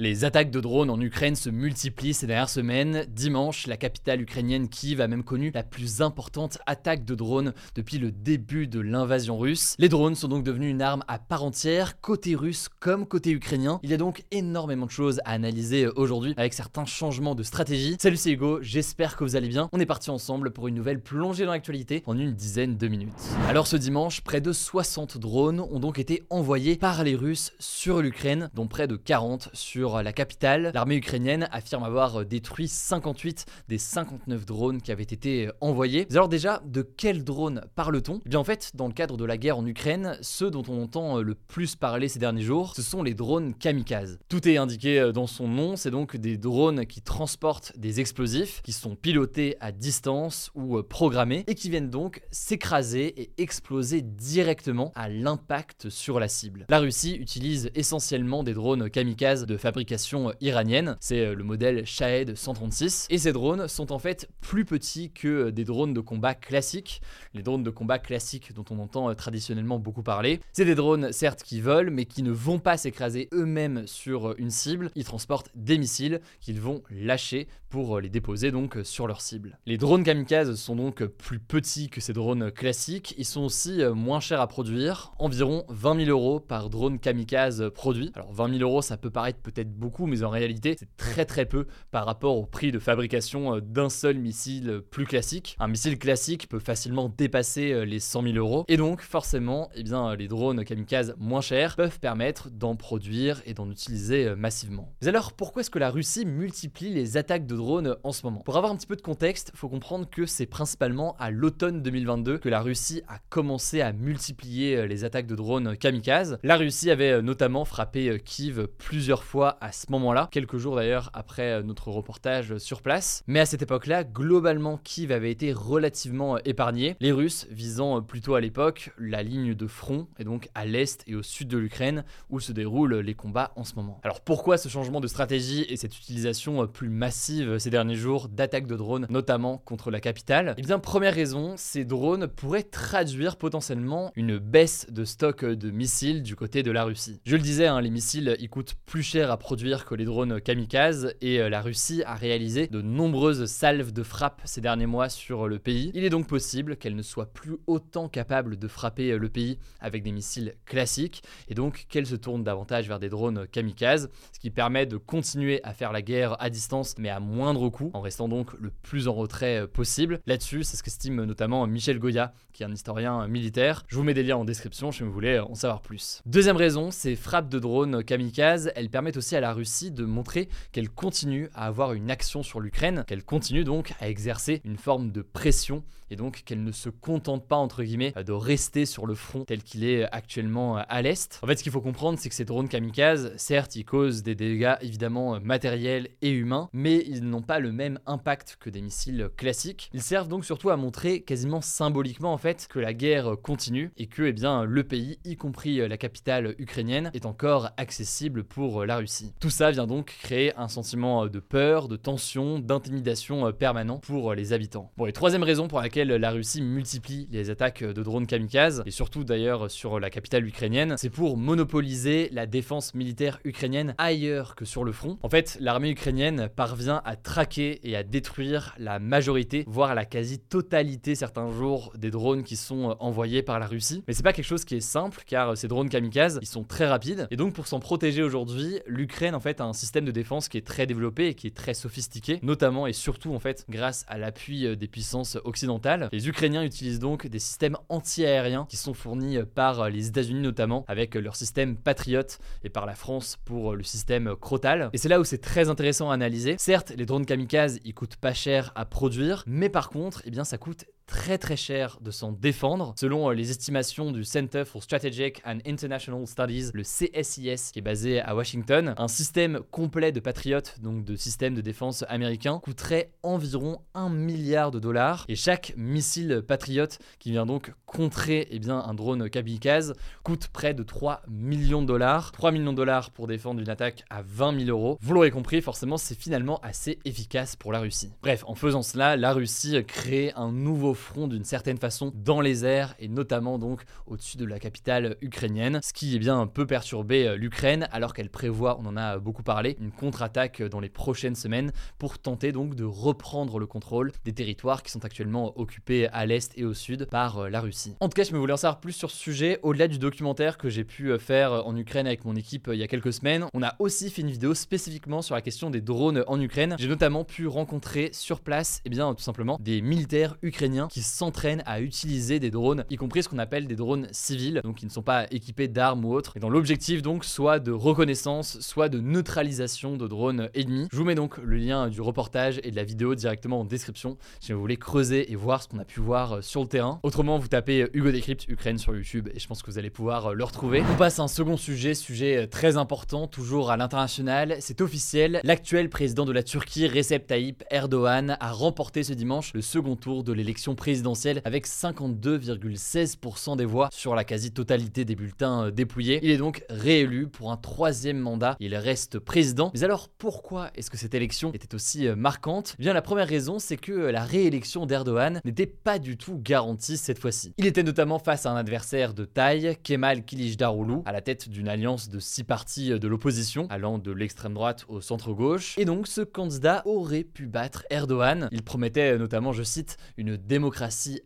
Les attaques de drones en Ukraine se multiplient ces dernières semaines. Dimanche, la capitale ukrainienne Kiev a même connu la plus importante attaque de drones depuis le début de l'invasion russe. Les drones sont donc devenus une arme à part entière, côté russe comme côté ukrainien. Il y a donc énormément de choses à analyser aujourd'hui avec certains changements de stratégie. Salut c'est Hugo, j'espère que vous allez bien. On est parti ensemble pour une nouvelle plongée dans l'actualité en une dizaine de minutes. Alors ce dimanche, près de 60 drones ont donc été envoyés par les Russes sur l'Ukraine, dont près de 40 sur la capitale. L'armée ukrainienne affirme avoir détruit 58 des 59 drones qui avaient été envoyés. Mais alors déjà, de quels drones parle-t-on? Eh bien en fait, dans le cadre de la guerre en Ukraine, ceux dont on entend le plus parler ces derniers jours, ce sont les drones kamikazes. Tout est indiqué dans son nom, c'est donc des drones qui transportent des explosifs, qui sont pilotés à distance ou programmés, et qui viennent donc s'écraser et exploser directement à l'impact sur la cible. La Russie utilise essentiellement des drones kamikazes de fabrication fabrication iranienne. C'est euh, le modèle Shahed 136. Et ces drones sont en fait plus petits que des drones de combat classiques. Les drones de combat classiques dont on entend euh, traditionnellement beaucoup parler. C'est des drones certes qui volent, mais qui ne vont pas s'écraser eux-mêmes sur euh, une cible. Ils transportent des missiles qu'ils vont lâcher pour les déposer donc sur leur cible. Les drones kamikazes sont donc plus petits que ces drones classiques. Ils sont aussi moins chers à produire, environ 20 000 euros par drone kamikaze produit. Alors 20 000 euros, ça peut paraître peut-être beaucoup, mais en réalité, c'est très très peu par rapport au prix de fabrication euh, d'un seul missile plus classique. Un missile classique peut facilement dépasser euh, les 100 000 euros, et donc forcément, eh bien, les drones kamikazes moins chers peuvent permettre d'en produire et d'en utiliser euh, massivement. Mais alors, pourquoi est-ce que la Russie multiplie les attaques de drones en ce moment? Pour avoir un petit peu de contexte, faut comprendre que c'est principalement à l'automne 2022 que la Russie a commencé à multiplier les attaques de drones kamikazes. La Russie avait notamment frappé Kiev plusieurs fois à ce moment-là, quelques jours d'ailleurs après euh, notre reportage sur place. Mais à cette époque-là, globalement, Kiev avait été relativement euh, épargné, les Russes visant euh, plutôt à l'époque la ligne de front, et donc à l'est et au sud de l'Ukraine, où se déroulent les combats en ce moment. Alors pourquoi ce changement de stratégie et cette utilisation plus massive ces derniers jours d'attaques de drones, notamment contre la capitale? Eh bien, première raison, ces drones pourraient traduire potentiellement une baisse de stock de missiles du côté de la Russie. Je le disais, hein, les missiles, ils coûtent plus cher à produire que les drones kamikazes et euh, la Russie a réalisé de nombreuses salves de frappe ces derniers mois sur le pays. Il est donc possible qu'elle ne soit plus autant capable de frapper euh, le pays avec des missiles classiques et donc qu'elle se tourne davantage vers des drones kamikazes, ce qui permet de continuer à faire la guerre à distance mais à moindre coût en restant donc le plus en retrait euh, possible. Là-dessus, c'est ce qu'estime notamment Michel Goya, qui est un historien militaire. Je vous mets des liens en description si vous voulez en savoir plus. Deuxième raison, ces frappes de drones kamikazes, elles permettent aussi à la Russie de montrer qu'elle continue à avoir une action sur l'Ukraine, qu'elle continue donc à exercer une forme de pression et donc qu'elle ne se contente pas entre guillemets de rester sur le front tel qu'il est actuellement à l'est. En fait, ce qu'il faut comprendre, c'est que ces drones kamikazes, certes, ils causent des dégâts évidemment matériels et humains, mais ils n'ont pas le même impact que des missiles classiques. Ils servent donc surtout à montrer quasiment symboliquement en fait que la guerre continue et que eh bien le pays, y compris la capitale ukrainienne, est encore accessible pour la Russie. Tout ça vient donc créer un sentiment de peur, de tension, d'intimidation permanent pour les habitants. Bon, et troisième raison pour laquelle la Russie multiplie les attaques de drones kamikazes, et surtout d'ailleurs sur la capitale ukrainienne, c'est pour monopoliser la défense militaire ukrainienne ailleurs que sur le front. En fait, l'armée ukrainienne parvient à traquer et à détruire la majorité, voire la quasi-totalité certains jours des drones qui sont envoyés par la Russie. Mais c'est pas quelque chose qui est simple, car ces drones kamikazes, ils sont très rapides, et donc pour s'en protéger aujourd'hui, l'Ukraine en fait a un système de défense qui est très développé et qui est très sophistiqué, notamment et surtout en fait grâce à l'appui des puissances occidentales les Ukrainiens utilisent donc des systèmes anti-aériens qui sont fournis par les États-Unis notamment avec leur système Patriot et par la France pour le système Crotal. Et c'est là où c'est très intéressant à analyser. Certes, les drones kamikazes, ils coûtent pas cher à produire, mais par contre, eh bien ça coûte très très cher de s'en défendre. Selon euh, les estimations du Center for Strategic and International Studies, le CSIS, qui est basé à Washington, un système complet de Patriot, donc de système de défense américain, coûterait environ 1 milliard de dollars. Et chaque missile Patriot qui vient donc contrer eh bien, un drone kamikaze coûte près de 3 millions de dollars. 3 millions de dollars pour défendre une attaque à 20 000 euros. Vous l'aurez compris, forcément, c'est finalement assez efficace pour la Russie. Bref, en faisant cela, la Russie crée un nouveau front d'une certaine façon dans les airs et notamment donc au-dessus de la capitale ukrainienne, ce qui est bien peut perturber euh, l'Ukraine alors qu'elle prévoit, on en a beaucoup parlé, une contre-attaque dans les prochaines semaines pour tenter donc de reprendre le contrôle des territoires qui sont actuellement occupés à l'est et au sud par euh, la Russie. En tout cas, je me voulais en savoir plus sur ce sujet au-delà du documentaire que j'ai pu euh, faire en Ukraine avec mon équipe il y a quelques semaines. On a aussi fait une vidéo spécifiquement sur la question des drones en Ukraine. J'ai notamment pu rencontrer sur place, et eh bien tout simplement des militaires ukrainiens qui s'entraînent à utiliser des drones, y compris ce qu'on appelle des drones civils, donc qui ne sont pas équipés d'armes ou autres, et dans l'objectif donc soit de reconnaissance, soit de neutralisation de drones ennemis. Je vous mets donc le lien du reportage et de la vidéo directement en description si vous voulez creuser et voir ce qu'on a pu voir euh, sur le terrain. Autrement, vous tapez euh, Hugo Décrypte Ukraine sur YouTube et je pense que vous allez pouvoir euh, le retrouver. On passe à un second sujet, sujet très important, toujours à l'international. C'est officiel, l'actuel président de la Turquie, Recep Tayyip Erdogan, a remporté ce dimanche le second tour de l'élection présidentielle avec 52,16% des voix sur la quasi-totalité des bulletins dépouillés. Il est donc réélu pour un troisième mandat. Il reste président. Mais alors pourquoi est-ce que cette élection était aussi marquante? Eh Bien la première raison, c'est que la réélection d'Erdogan n'était pas du tout garantie cette fois-ci. Il était notamment face à un adversaire de taille, Kemal Kılıçdaroğlu, à la tête d'une alliance de six partis de l'opposition, allant de l'extrême droite au centre-gauche. Et donc ce candidat aurait pu battre Erdogan. Il promettait notamment, je cite, une démocratie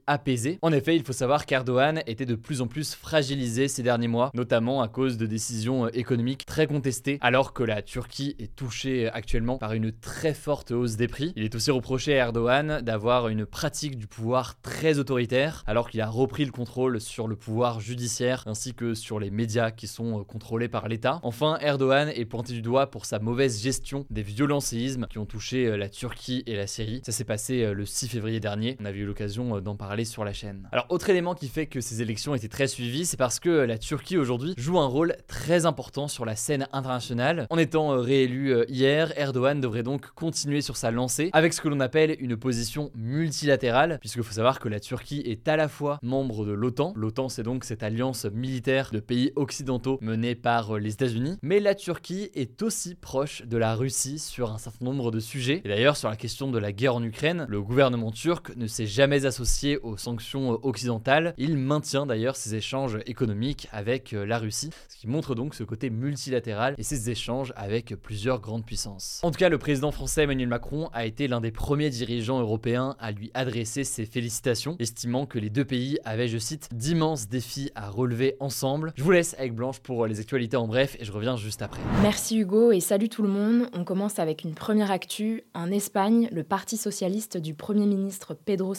apaisée. En effet, il faut savoir qu'Erdogan était de plus en plus fragilisé ces derniers mois, notamment à cause de décisions économiques très contestées, alors que la Turquie est touchée actuellement par une très forte hausse des prix. Il est aussi reproché à Erdogan d'avoir une pratique du pouvoir très autoritaire, alors qu'il a repris le contrôle sur le pouvoir judiciaire ainsi que sur les médias qui sont euh, contrôlés par l'État. Enfin, Erdogan est pointé du doigt pour sa mauvaise gestion des violents séismes qui ont touché euh, la Turquie et la Syrie. Ça s'est passé euh, le 6 février dernier, on avait eu l'occasion d'en parler sur la chaîne. Alors, autre élément qui fait que ces élections étaient très suivies, c'est parce que la Turquie aujourd'hui joue un rôle très important sur la scène internationale. En étant réélu hier, Erdogan devrait donc continuer sur sa lancée avec ce que l'on appelle une position multilatérale, puisqu'il faut savoir que la Turquie est à la fois membre de l'OTAN. L'OTAN, c'est donc cette alliance militaire de pays occidentaux menée par euh, les États-Unis. Mais la Turquie est aussi proche de la Russie sur un certain nombre de sujets. Et d'ailleurs, sur la question de la guerre en Ukraine, le gouvernement turc ne s'est jamais associé aux sanctions euh, occidentales. Il maintient d'ailleurs ses échanges économiques avec euh, la Russie, ce qui montre donc ce côté multilatéral et ses échanges avec plusieurs grandes puissances. En tout cas, le président français Emmanuel Macron a été l'un des premiers dirigeants européens à lui adresser ses félicitations, estimant que les deux pays avaient, je cite, d'immenses défis à relever ensemble. Je vous laisse avec Blanche pour les actualités en bref et je reviens juste après. Merci Hugo et salut tout le monde. On commence avec une première actu. En Espagne, le Parti socialiste du Premier ministre Pedro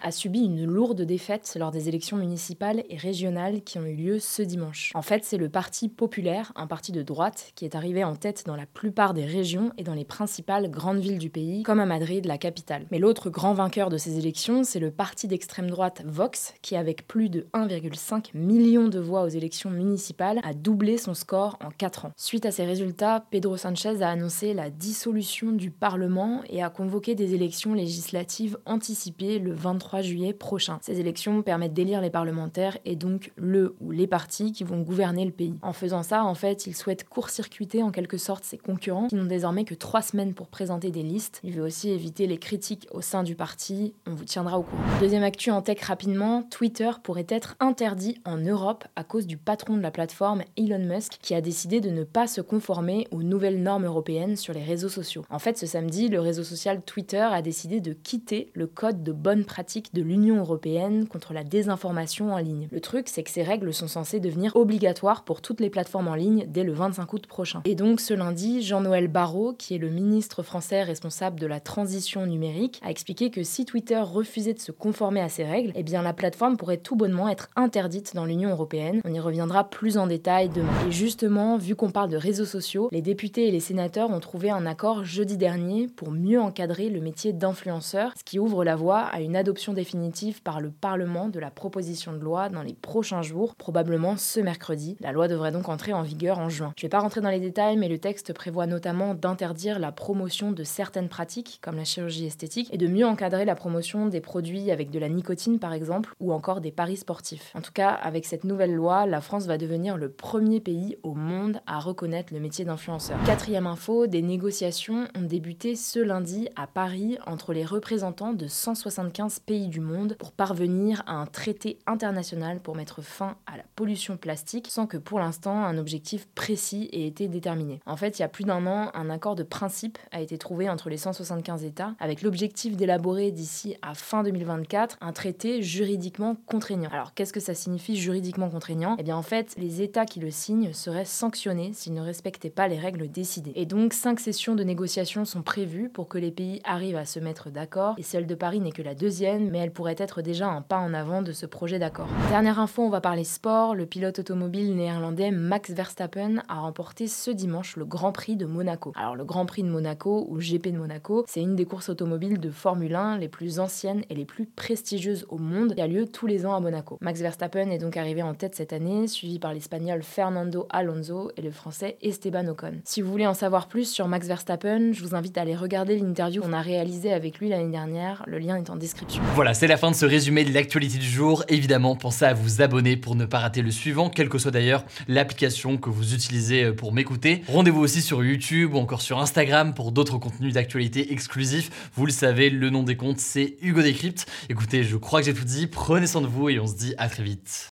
A subi une lourde défaite lors des élections municipales et régionales qui ont eu lieu ce dimanche. En fait, c'est le Parti populaire, un parti de droite, qui est arrivé en tête dans la plupart des régions et dans les principales grandes villes du pays, comme à Madrid, la capitale. Mais l'autre grand vainqueur de ces élections, c'est le parti d'extrême droite Vox, qui avec plus de 1,5 million de voix aux élections municipales a doublé son score en 4 ans. Suite à ces résultats, Pedro Sanchez a annoncé la dissolution du Parlement et a convoqué des élections législatives anticipées le 23 juillet prochain. Ces élections permettent d'élire les parlementaires et donc le ou les partis qui vont gouverner le pays. En faisant ça, en fait, il souhaite court-circuiter en quelque sorte ses concurrents qui n'ont désormais que 3 semaines pour présenter des listes. Il veut aussi éviter les critiques au sein du parti. On vous tiendra au courant. Deuxième actu en tech rapidement, Twitter pourrait être interdit en Europe à cause du patron de la plateforme Elon Musk qui a décidé de ne pas se conformer aux nouvelles normes européennes sur les réseaux sociaux. En fait, ce samedi, le réseau social Twitter a décidé de quitter le code de bonne pratique de l'Union européenne contre la désinformation en ligne. Le truc, c'est que ces règles sont censées devenir obligatoires pour toutes les plateformes en ligne dès le 25 août prochain. Et donc, ce lundi, Jean-Noël Barrot, qui est le ministre français responsable de la transition numérique, a expliqué que si Twitter refusait de se conformer à ces règles, eh bien la plateforme pourrait tout bonnement être interdite dans l'Union européenne. On y reviendra plus en détail demain. Et justement, vu qu'on parle de réseaux sociaux, les députés et les sénateurs ont trouvé un accord jeudi dernier pour mieux encadrer le métier d'influenceur, ce qui ouvre la voie à une adoption définitive par le Parlement de la proposition de loi dans les prochains jours, probablement ce mercredi. La loi devrait donc entrer en vigueur en juin. Je ne vais pas rentrer dans les détails, mais le texte prévoit notamment d'interdire la promotion de certaines pratiques, comme la chirurgie esthétique, et de mieux encadrer la promotion des produits avec de la nicotine par exemple, ou encore des paris sportifs. En tout cas, avec cette nouvelle loi, la France va devenir le premier pays au monde à reconnaître le métier d'influenceur. Quatrième info, des négociations ont débuté ce lundi à Paris entre les représentants de 175 pays du monde pour parvenir à un traité international pour mettre fin à la pollution plastique sans que pour l'instant un objectif précis ait été déterminé. En fait, il y a plus d'un an, un accord de principe a été trouvé entre les 175 États avec l'objectif d'élaborer d'ici à fin 2024 un traité juridiquement contraignant. Alors qu'est-ce que ça signifie juridiquement contraignant? Eh bien en fait, les États qui le signent seraient sanctionnés s'ils ne respectaient pas les règles décidées. Et donc cinq sessions de négociations sont prévues pour que les pays arrivent à se mettre d'accord. Et celle de Paris n'est que la deuxième, mais elle pourrait être déjà un pas en avant de ce projet d'accord. Dernière info, on va parler sport. Le pilote automobile néerlandais Max Verstappen a remporté ce dimanche le Grand Prix de Monaco. Alors le Grand Prix de Monaco ou GP de Monaco, c'est une des courses automobiles de Formule 1 les plus anciennes et les plus prestigieuses au monde qui a lieu tous les ans à Monaco. Max Verstappen est donc arrivé en tête cette année, suivi par l'espagnol Fernando Alonso et le français Esteban Ocon. Si vous voulez en savoir plus sur Max Verstappen, je vous invite à aller regarder l'interview qu'on a réalisée avec lui l'année dernière. Le lien est en description. Voilà, c'est la fin de ce résumé de l'actualité du jour. Évidemment, pensez à vous abonner pour ne pas rater le suivant, quelle que soit d'ailleurs l'application que vous utilisez euh, pour m'écouter. Rendez-vous aussi sur YouTube ou encore sur Instagram pour d'autres contenus d'actualité exclusifs. Vous le savez, le nom des comptes, c'est Hugo Décrypte. Écoutez, je crois que j'ai tout dit. Prenez soin de vous et on se dit à très vite.